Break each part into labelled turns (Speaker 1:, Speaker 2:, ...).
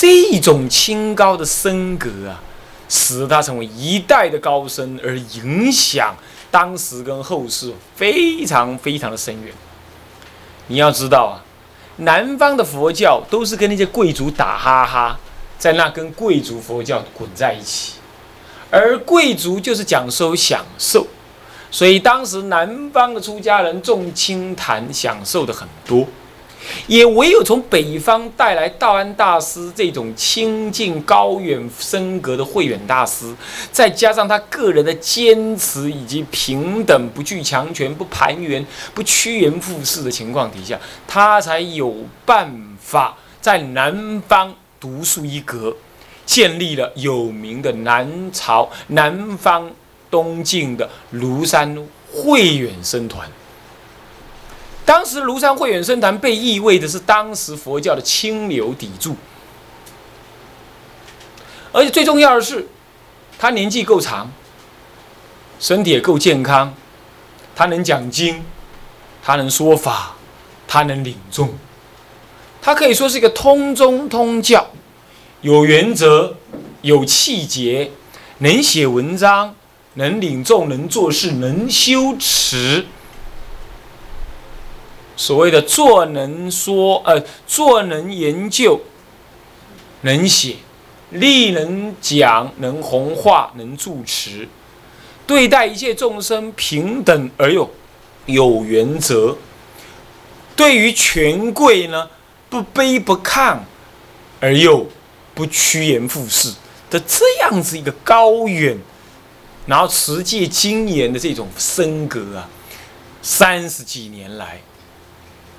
Speaker 1: 这种清高的僧格啊，使他成为一代的高僧，而影响当时跟后世非常非常的深远。你要知道啊，南方的佛教都是跟那些贵族打哈哈，在那跟贵族佛教滚在一起，而贵族就是讲究享受，所以当时南方的出家人重清谈，享受的很多。也唯有从北方带来道安大师这种清净高远深格的慧远大师，再加上他个人的坚持以及平等、不惧强权、不攀援、不趋炎附势的情况底下，他才有办法在南方独树一格，建立了有名的南朝南方东晋的庐山慧远僧团。当时庐山慧远僧团被意味的是当时佛教的清流砥柱，而且最重要的是，他年纪够长，身体也够健康，他能讲经，他能说法，他能领众，他可以说是一个通宗通教，有原则，有气节，能写文章，能领众，能做事，能修持。所谓的做能说，呃，做能研究，能写，力能讲，能弘化，能住持，对待一切众生平等而又有原则，对于权贵呢不卑不亢，而又不趋炎附势的这样子一个高远，然后持戒精严的这种身格啊，三十几年来。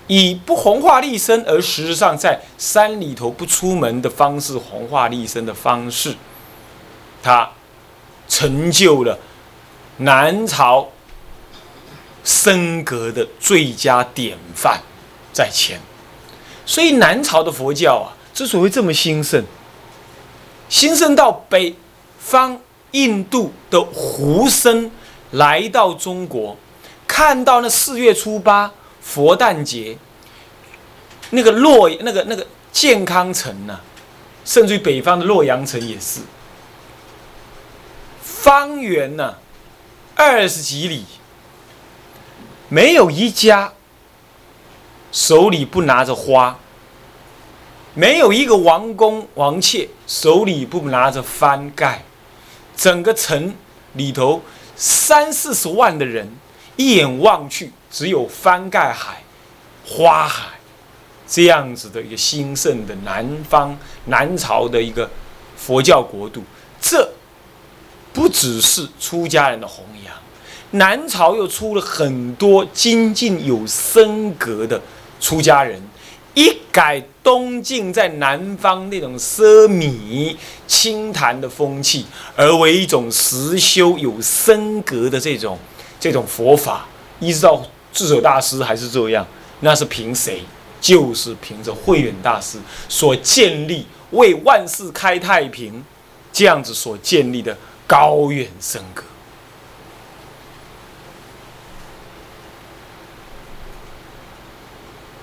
Speaker 1: 以不弘化立身，而实质上在山里头不出门的方式弘化立身的方式，他成就了南朝僧格的最佳典范在前。所以南朝的佛教啊，之所以这么兴盛，兴盛到北方印度的胡僧来到中国，看到那四月初八。佛诞节，那个洛那个那个健康城呐，甚至于北方的洛阳城也是，方圆呢二十几里，没有一家手里不拿着花，没有一个王公王妾手里不拿着幡盖，整个城里头三四十万的人，一眼望去。只有翻盖海、花海这样子的一个兴盛的南方南朝的一个佛教国度，这不只是出家人的弘扬，南朝又出了很多精进有僧格的出家人，一改东晋在南方那种奢靡清谈的风气，而为一种实修有僧格的这种这种佛法，一直到。智者大师还是这样，那是凭谁？就是凭着慧远大师所建立、为万世开太平这样子所建立的高远深格。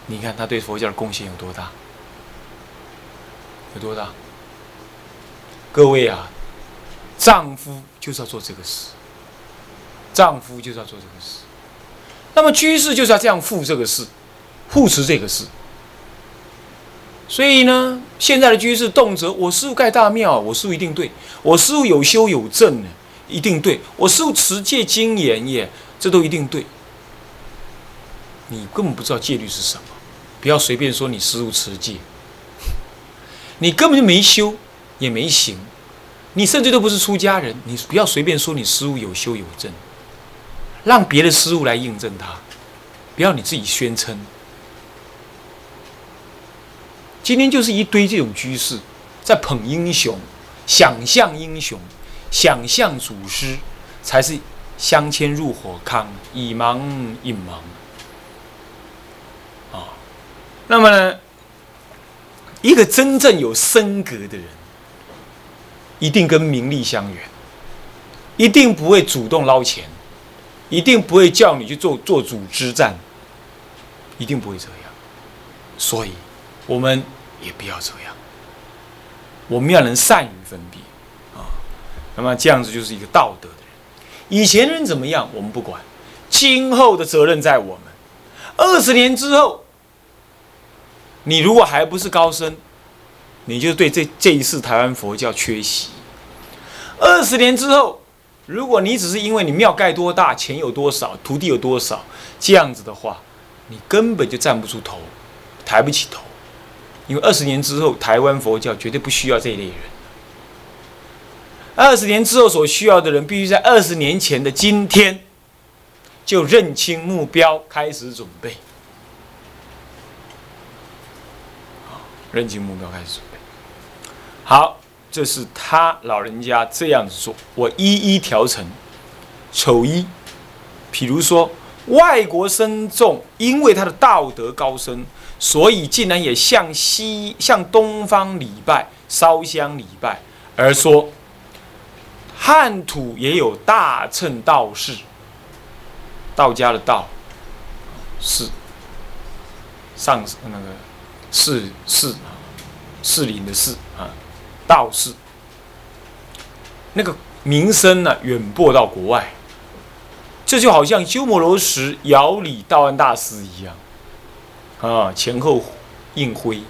Speaker 1: 你看他对佛教的贡献有多大？有多大？各位啊，丈夫就是要做这个事，丈夫就是要做这个事。那么居士就是要这样护这个事，护持这个事。所以呢，现在的居士动辄我师傅盖大庙，我师傅一定对；我师傅有修有证呢，一定对；我师傅持戒精严耶，这都一定对。你根本不知道戒律是什么，不要随便说你师傅持戒，你根本就没修也没行，你甚至都不是出家人，你不要随便说你师傅有修有证。让别的师傅来印证他，不要你自己宣称。今天就是一堆这种居士在捧英雄，想象英雄，想象祖师，才是相牵入火坑，以盲引盲。啊，那么呢，一个真正有身格的人，一定跟名利相远，一定不会主动捞钱。一定不会叫你去做做组织战，一定不会这样，所以我们也不要这样。我们要能善于分别啊。那么这样子就是一个道德的人。以前人怎么样，我们不管，今后的责任在我们。二十年之后，你如果还不是高僧，你就对这这一次台湾佛教缺席。二十年之后，如果你只是因为你庙盖多大、钱有多少、徒弟有多少这样子的话，你根本就站不住头，抬不起头。因为二十年之后，台湾佛教绝对不需要这一类人。二十年之后所需要的人，必须在二十年前的今天就认清目标，开始准备。认清目标，开始准备。好。这是他老人家这样子做，我一一调成。丑一，譬如说外国僧众，因为他的道德高深，所以竟然也向西、向东方礼拜、烧香礼拜，而说汉土也有大乘道士，道家的道士，上那个士士，士林的士啊。道士，那个名声呢，远播到国外。这就好像鸠摩罗什遥礼道安大师一样，啊，前后应辉，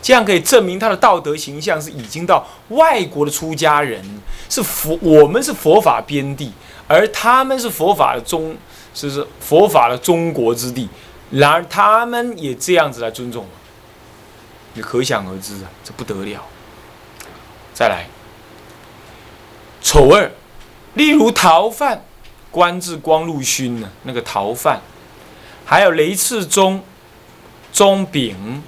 Speaker 1: 这样可以证明他的道德形象是已经到外国的出家人，是佛，我们是佛法边地，而他们是佛法的中，是是佛法的中国之地？然而他们也这样子来尊重我，你可想而知啊，这不得了。再来，丑二，例如逃犯官至光禄勋呢，那个逃犯，还有雷次中、钟炳、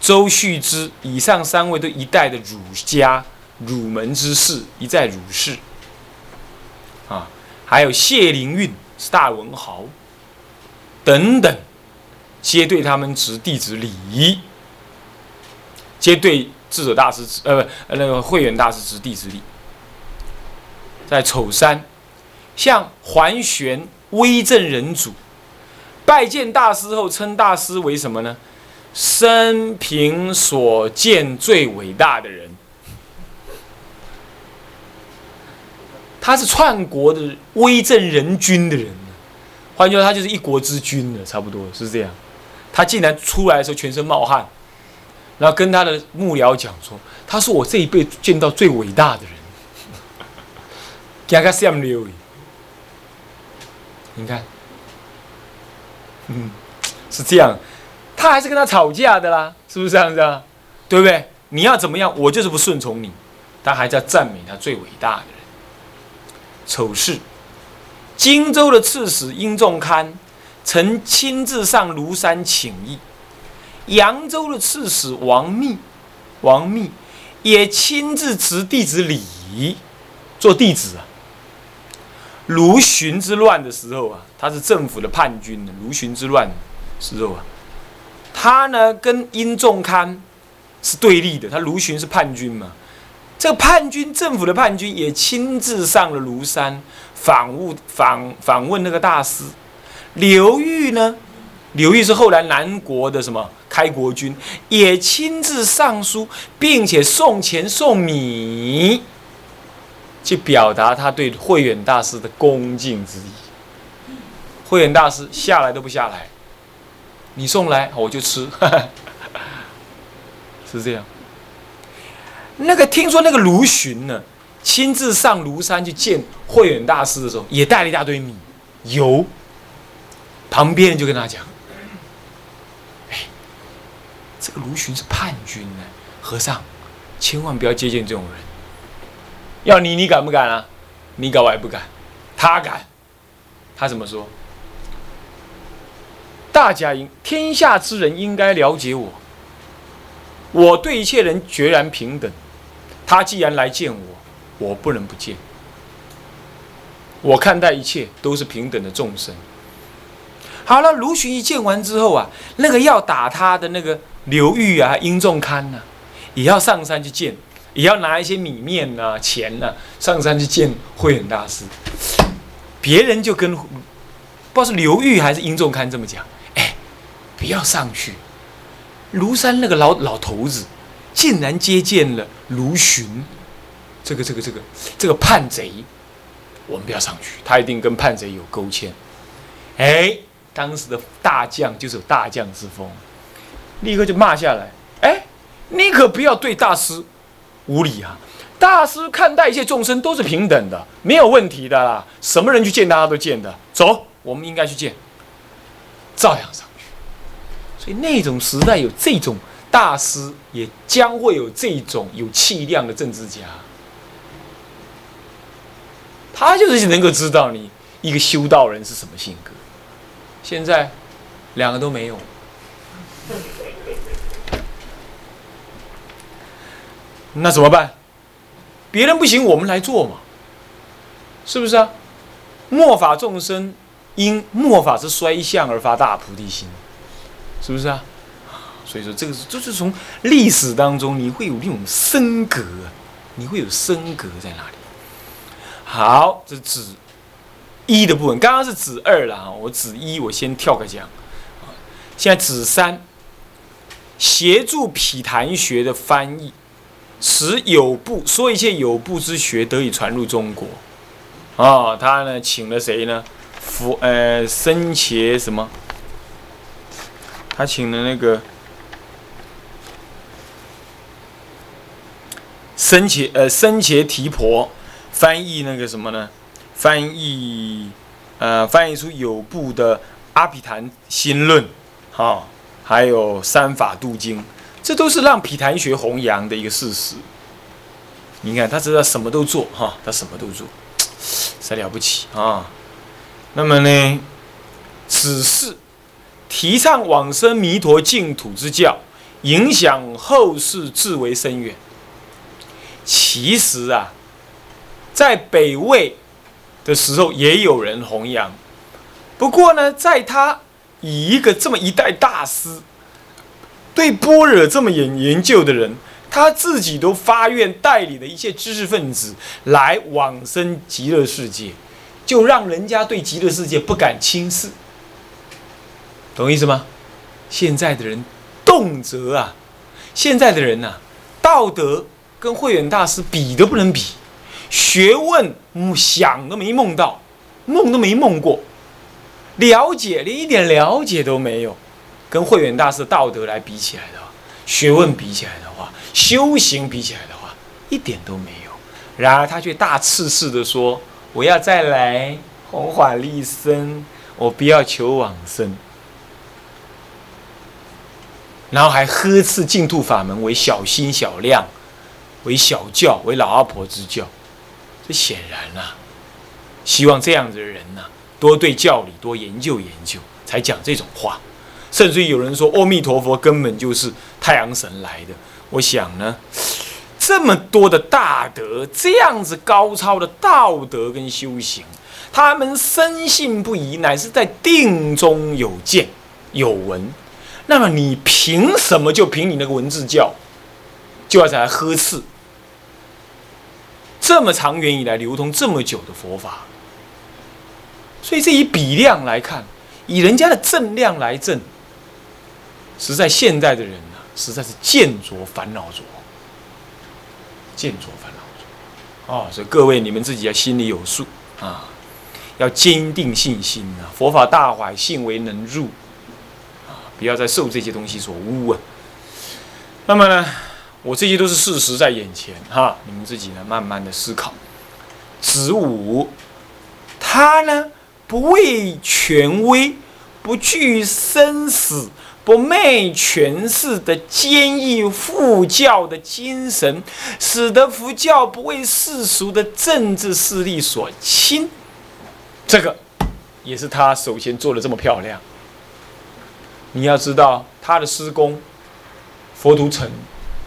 Speaker 1: 周旭之，以上三位都一代的儒家、儒门之士，一代儒士。啊，还有谢灵运是大文豪，等等，皆对他们执弟子礼仪，皆对。智者大师呃不那个慧远大师之弟之礼，在丑山，向桓玄威震人主，拜见大师后，称大师为什么呢？生平所见最伟大的人。他是篡国的威震人君的人，换句话说，他就是一国之君了，差不多是这样。他竟然出来的时候全身冒汗。然后跟他的幕僚讲说：“他是我这一辈见到最伟大的人。”，你看，嗯，是这样，他还是跟他吵架的啦，是不是这样子啊？对不对？你要怎么样，我就是不顺从你。他还在赞美他最伟大的人。丑事，荆州的刺史殷仲堪曾亲自上庐山请益。扬州的刺史王密，王密也亲自执弟子礼，做弟子啊。卢循之乱的时候啊，他是政府的叛军呢。卢循之乱时候啊，他呢跟殷仲堪是对立的，他卢循是叛军嘛。这个叛军政府的叛军也亲自上了庐山访问访访问那个大师刘裕呢。刘裕是后来南国的什么开国君，也亲自上书，并且送钱送米，去表达他对慧远大师的恭敬之意。慧远大师下来都不下来，你送来我就吃，是这样。那个听说那个卢循呢，亲自上庐山去见慧远大师的时候，也带了一大堆米油，旁边就跟他讲。这个卢循是叛军呢，和尚，千万不要接近这种人。要你，你敢不敢啊？你敢，我还不敢。他敢，他怎么说？大家应天下之人应该了解我，我对一切人决然平等。他既然来见我，我不能不见。我看待一切都是平等的众生。好了，卢循一见完之后啊，那个要打他的那个。刘裕啊，殷仲堪呐，也要上山去见，也要拿一些米面呐、钱呐，上山去见慧远大师。别人就跟不知道是刘裕还是殷仲堪这么讲：“哎，不要上去，庐山那个老老头子竟然接见了卢循，这个这个这个这个叛贼，我们不要上去，他一定跟叛贼有勾牵。哎，当时的大将就是有大将之风，立刻就骂下来。哎，你可不要对大师无礼啊！大师看待一切众生都是平等的，没有问题的啦。什么人去见大家都见的，走，我们应该去见，照样上去。所以那种时代有这种大师，也将会有这种有气量的政治家。他就是能够知道你一个修道人是什么性格。现在两个都没有，那怎么办？别人不行，我们来做嘛，是不是啊？末法众生因末法之衰相而发大菩提心，是不是啊？所以说这个是就是从历史当中你会有那种升格，你会有升格在哪里？好，这指一的部分，刚刚是指二了啊，我指一，我先跳个讲，现在指三，协助毗昙学的翻译。使有部说一切有部之学得以传入中国，啊，他呢请了谁呢？佛呃僧伽什么？他请了那个僧伽呃僧伽提婆翻译那个什么呢？翻译呃翻译出有部的阿毗昙心论，哈，还有三法度经。这都是让毗昙学弘扬的一个事实。你看，他知道什么都做哈，他什么都做，才了不起啊。那么呢，此事提倡往生弥陀净土之教，影响后世至为深远。其实啊，在北魏的时候也有人弘扬，不过呢，在他以一个这么一代大师。对般若这么研研究的人，他自己都发愿带领的一切知识分子来往生极乐世界，就让人家对极乐世界不敢轻视，懂意思吗？现在的人动辄啊，现在的人呐，道德跟慧远大师比都不能比，学问想都没梦到，梦都没梦过，了解连一点了解都没有。跟慧远大师道德来比起来的话，学问比起来的话，修行比起来的话，一点都没有。然而他却大肆式的说：“我要再来弘法利生，我不要求往生。”然后还呵斥净土法门为小心小量，为小教，为老阿婆之教。这显然啊，希望这样子的人呢，多对教理多研究研究，才讲这种话。甚至于有人说，阿弥陀佛根本就是太阳神来的。我想呢，这么多的大德，这样子高超的道德跟修行，他们深信不疑，乃是在定中有见有闻。那么你凭什么就凭你那个文字教，就要再来呵斥这么长远以来流通这么久的佛法？所以这以比量来看，以人家的正量来正。实在现在的人呢，实在是见着烦恼着，见着烦恼着，哦，所以各位你们自己要心里有数啊，要坚定信心啊，佛法大海，信为能入啊，不要再受这些东西所污啊。那么呢，我这些都是事实在眼前哈，你们自己呢慢慢的思考。子午，他呢不畏权威，不惧生死。不昧权势的坚毅护教的精神，使得佛教不为世俗的政治势力所侵。这个也是他首先做的这么漂亮。你要知道，他的师公佛图澄，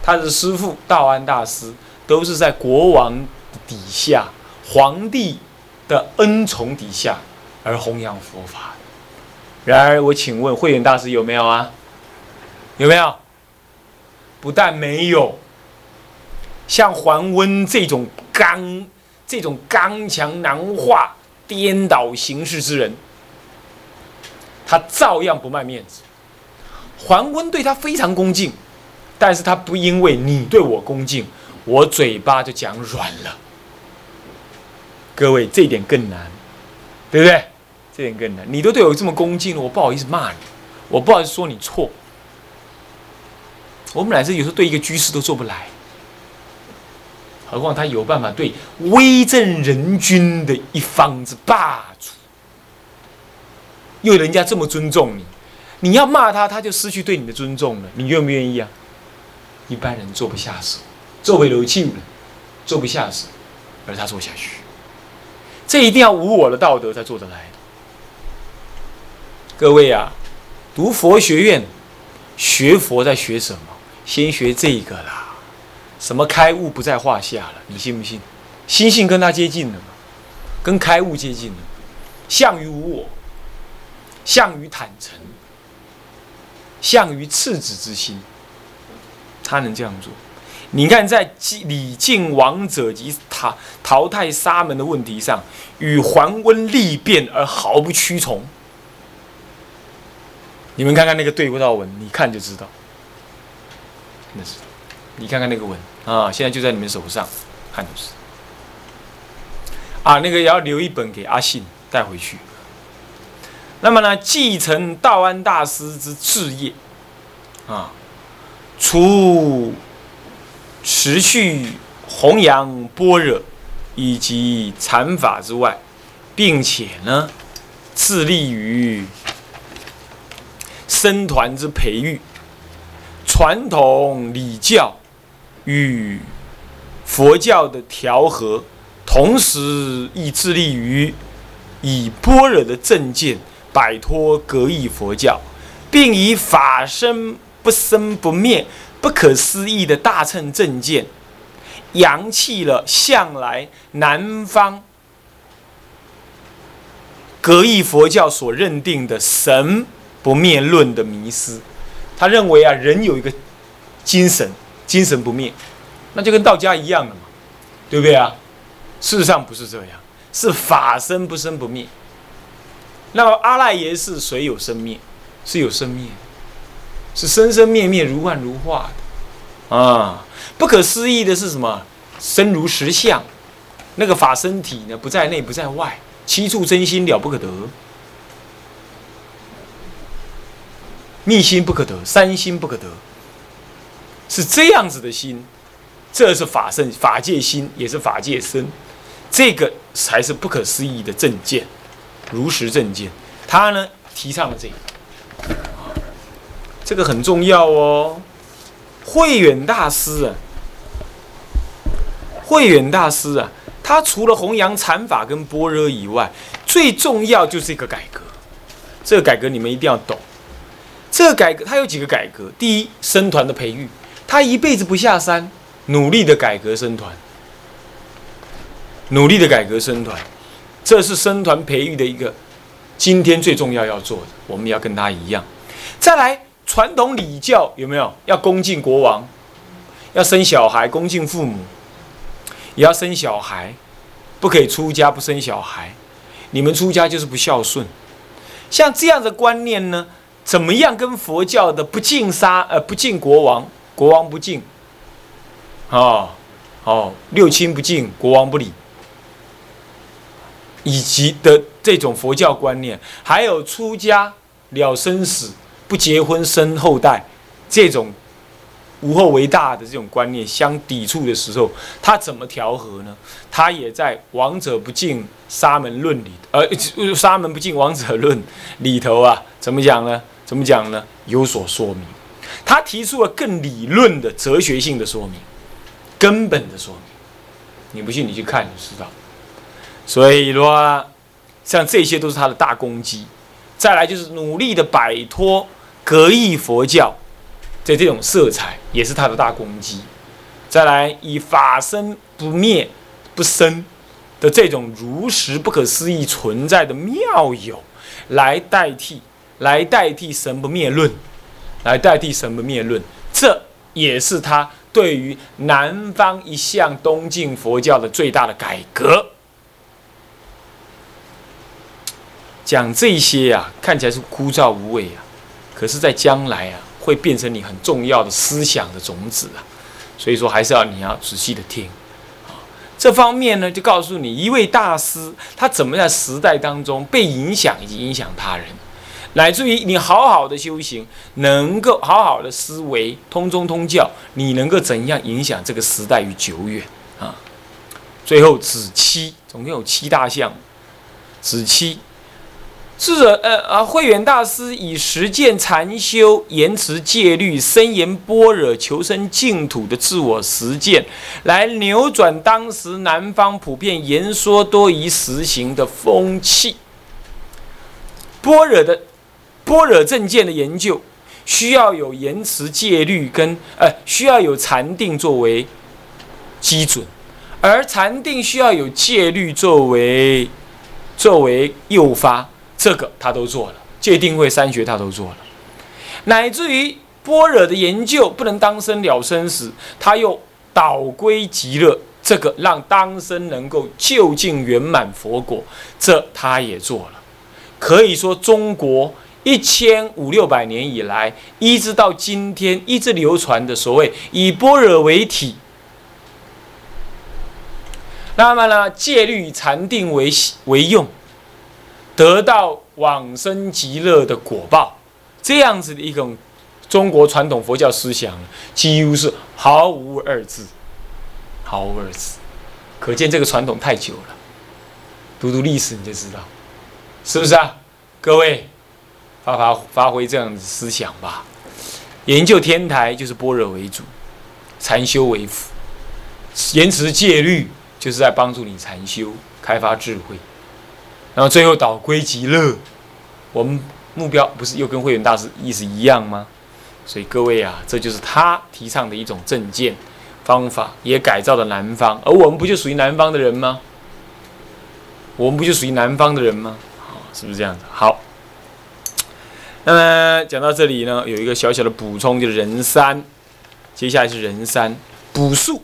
Speaker 1: 他的师父道安大师，都是在国王底下、皇帝的恩宠底下而弘扬佛法。然而，我请问慧远大师有没有啊？有没有？不但没有，像桓温这种刚、这种刚强难化、颠倒形式之人，他照样不卖面子。桓温对他非常恭敬，但是他不因为你对我恭敬，我嘴巴就讲软了。各位，这点更难，对不对？这点更难。你都对我这么恭敬了，我不好意思骂你，我不好意思说你错。我们乃至有时候对一个居士都做不来，何况他有办法对威震人君的一方之霸主，又人家这么尊重你，你要骂他，他就失去对你的尊重了。你愿不愿意啊？一般人做不下手，做为柔气，做不下手，而他做下去，这一定要无我的道德才做得来。各位啊，读佛学院，学佛在学什么？先学这个啦，什么开悟不在话下了，你信不信？心性跟他接近了，跟开悟接近了，相于无我，相于坦诚，相于赤子之心，他能这样做。你看，在礼敬王者及淘淘汰沙门的问题上，与桓温力辩而毫不屈从。你们看看那个对不到文，你看就知道。那是，你看看那个文啊，现在就在你们手上，看就是。啊，那个要留一本给阿信带回去。那么呢，继承道安大师之志业，啊，除持续弘扬般若以及禅法之外，并且呢，致力于僧团之培育。传统礼教与佛教的调和，同时亦致力于以般若的正见摆脱格异佛教，并以法身不生不灭、不可思议的大乘正见，扬弃了向来南方格异佛教所认定的神不灭论的迷思。他认为啊，人有一个精神，精神不灭，那就跟道家一样的嘛，对不对啊？事实上不是这样，是法身不生不灭。那么阿赖耶是谁有生灭？是有生灭，是生生灭灭、如幻如化的啊！不可思议的是什么？生如实相，那个法身体呢，不在内不在外，七处真心了不可得。密心不可得，三心不可得，是这样子的心，这是法身法界心，也是法界身，这个才是不可思议的正见，如实正见。他呢提倡了这个，这个很重要哦。慧远大师啊，慧远大师啊，他除了弘扬禅法跟般若以外，最重要就是一个改革。这个改革你们一定要懂。这个改革，他有几个改革？第一，生团的培育，他一辈子不下山，努力的改革生团，努力的改革生团，这是生团培育的一个今天最重要要做的。我们要跟他一样。再来，传统礼教有没有？要恭敬国王，要生小孩，恭敬父母，也要生小孩，不可以出家不生小孩。你们出家就是不孝顺。像这样的观念呢？怎么样跟佛教的不敬杀呃不敬国王，国王不敬，哦哦六亲不敬，国王不理，以及的这种佛教观念，还有出家了生死不结婚生后代这种无后为大的这种观念相抵触的时候，他怎么调和呢？他也在《王者不敬沙门论》里，呃《沙门不敬王者论》里头啊，怎么讲呢？怎么讲呢？有所说明，他提出了更理论的哲学性的说明，根本的说明。你不信，你去看就知道。所以说，像这些都是他的大功绩。再来就是努力的摆脱格义佛教的这种色彩，也是他的大功绩。再来以法身不灭不生的这种如实不可思议存在的妙有来代替。来代替神不灭论，来代替神不灭论，这也是他对于南方一向东晋佛教的最大的改革。讲这些呀，看起来是枯燥无味啊，可是，在将来啊，会变成你很重要的思想的种子啊。所以说，还是要你要仔细的听啊。这方面呢，就告诉你一位大师他怎么在时代当中被影响以及影响他人，乃至于你好好的修行，能够好好的思维通中通教，你能够怎样影响这个时代与久远啊？最后子期，总共有七大项，子期。智者，呃啊，慧远大师以实践禅修、言辞戒律、深研般若、求生净土的自我实践，来扭转当时南方普遍言说多于实行的风气。般若的般若正见的研究，需要有言辞戒律跟呃，需要有禅定作为基准，而禅定需要有戒律作为作为诱发。这个他都做了，戒定会三学他都做了，乃至于般若的研究不能当生了生死，他又导归极乐，这个让当生能够就近圆满佛果，这他也做了。可以说，中国一千五六百年以来，一直到今天，一直流传的所谓以般若为体，那么呢，戒律禅定为为用。得到往生极乐的果报，这样子的一种中国传统佛教思想，几乎是毫无二致，毫无二致。可见这个传统太久了。读读历史你就知道，是不是啊？各位，发发发挥这样的思想吧。研究天台就是般若为主，禅修为辅，言辞戒律就是在帮助你禅修，开发智慧。然后最后导归极乐，我们目标不是又跟慧远大师意思一样吗？所以各位啊，这就是他提倡的一种正见方法，也改造了南方。而我们不就属于南方的人吗？我们不就属于南方的人吗？是不是这样子？好，那么讲到这里呢，有一个小小的补充，就是人山，接下来是人山补数。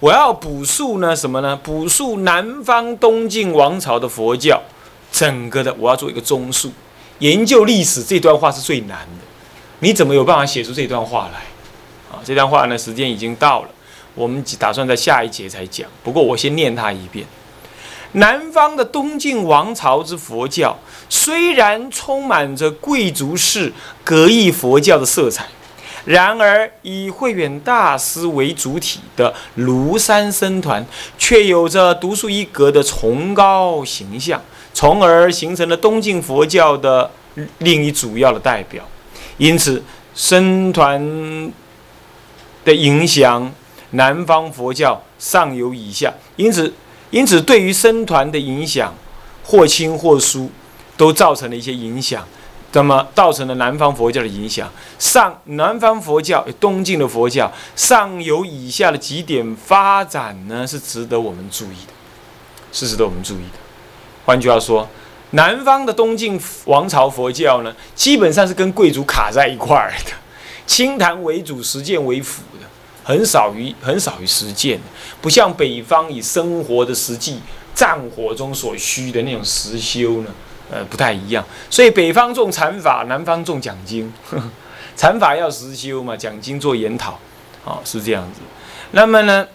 Speaker 1: 我要补述呢什么呢？补述南方东晋王朝的佛教，整个的我要做一个综述。研究历史这段话是最难的，你怎么有办法写出这段话来？啊，这段话呢时间已经到了，我们打算在下一节才讲。不过我先念它一遍：南方的东晋王朝之佛教，虽然充满着贵族式格义佛教的色彩。然而，以慧远大师为主体的庐山僧团，却有着独树一格的崇高形象，从而形成了东晋佛教的另一主要的代表。因此，僧团的影响，南方佛教上有以下。因此，因此对于僧团的影响，或轻或疏，都造成了一些影响。那么造成了南方佛教的影响。上南方佛教，东晋的佛教，上有以下的几点发展呢？是值得我们注意的，是值得我们注意的。换句话说，南方的东晋王朝佛教呢，基本上是跟贵族卡在一块儿的，清谈为主，实践为辅的，很少于很少于实践的，不像北方以生活的实际战火中所需的那种实修呢。呃，不太一样，所以北方重禅法，南方重讲经。禅法要实修嘛，讲经做研讨，哦，是这样子。那么呢，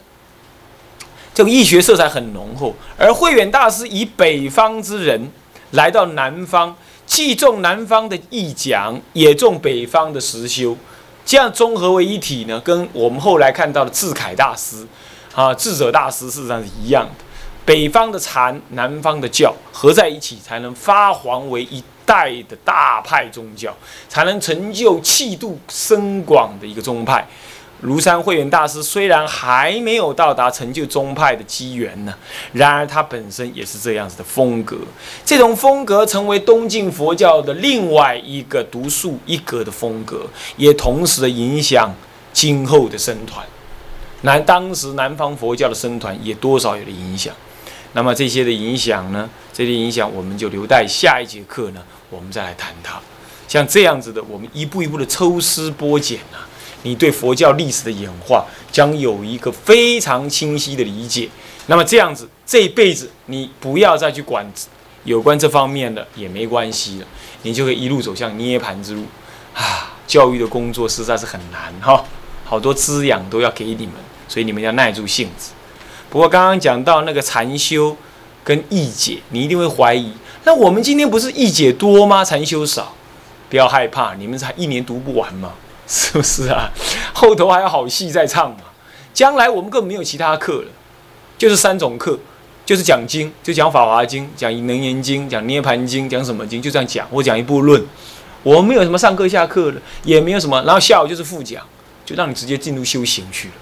Speaker 1: 这个易学色彩很浓厚。而慧远大师以北方之人来到南方，既重南方的义讲，也重北方的实修，这样综合为一体呢，跟我们后来看到的智凯大师啊、智者大师事实上是一样的。北方的禅，南方的教合在一起，才能发黄为一代的大派宗教，才能成就气度深广的一个宗派。庐山慧远大师虽然还没有到达成就宗派的机缘呢，然而他本身也是这样子的风格。这种风格成为东晋佛教的另外一个独树一格的风格，也同时的影响今后的僧团。南当时南方佛教的僧团也多少有了影响。那么这些的影响呢？这些影响我们就留待下一节课呢，我们再来谈它。像这样子的，我们一步一步的抽丝剥茧啊，你对佛教历史的演化将有一个非常清晰的理解。那么这样子，这一辈子你不要再去管有关这方面的也没关系了，你就可以一路走向涅槃之路啊。教育的工作实在是很难哈，好多滋养都要给你们，所以你们要耐住性子。不过刚刚讲到那个禅修跟义解，你一定会怀疑，那我们今天不是义解多吗？禅修少，不要害怕，你们才一年读不完嘛，是不是啊？后头还有好戏在唱嘛，将来我们根本没有其他课了，就是三种课。就是讲经，就讲《法华经》，讲《能言经》，讲《涅盘经》，讲什么经，就这样讲。我讲一部论，我们没有什么上课下课的，也没有什么。然后下午就是复讲，就让你直接进入修行去了。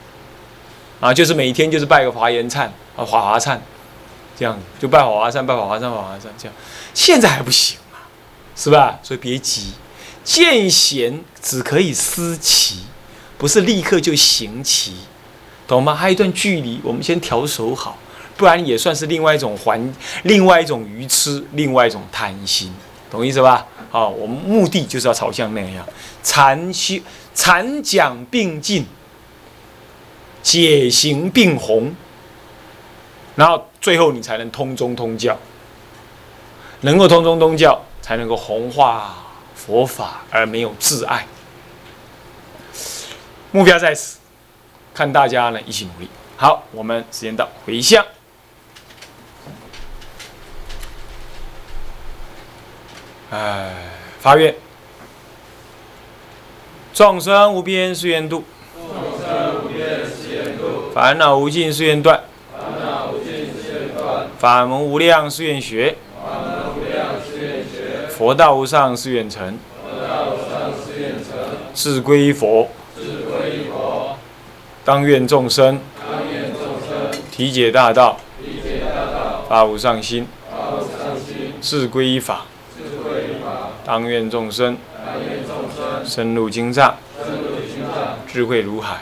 Speaker 1: 啊，就是每天就是拜个华严忏啊，华华忏，这样就拜华华忏，拜华华忏，华华忏，这样。现在还不行啊，是吧？所以别急，见贤只可以思齐，不是立刻就行齐，懂吗？还有一段距离，我们先调手好。不然也算是另外一种环，另外一种愚痴，另外一种贪心，懂意思吧？好，我们目的就是要朝向那样，禅修、禅讲并进，解行并弘，然后最后你才能通中通教，能够通中通教，才能够弘化佛法而没有自爱。目标在此，看大家呢一起努力。好，我们时间到，回向。哎，发愿，众生无边誓愿度，
Speaker 2: 众生无边誓愿度，
Speaker 1: 烦恼无尽誓愿断，
Speaker 2: 烦恼无尽誓愿断，
Speaker 1: 法门无量誓愿学，
Speaker 2: 法门无量誓愿学，
Speaker 1: 佛道无上誓愿成，
Speaker 2: 佛道无上誓愿成，
Speaker 1: 志归佛，
Speaker 2: 志归佛，
Speaker 1: 当愿众生。
Speaker 2: 当愿众生
Speaker 1: 体解大道，
Speaker 2: 理解大道，
Speaker 1: 发无上心，
Speaker 2: 发无上心，
Speaker 1: 志归法，
Speaker 2: 志归法，
Speaker 1: 当愿众生。
Speaker 2: 当愿众生
Speaker 1: 深入经藏，
Speaker 2: 深入经藏，
Speaker 1: 智慧如海，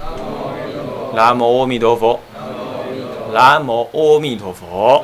Speaker 2: 南无阿弥陀佛，
Speaker 1: 南无阿弥陀佛，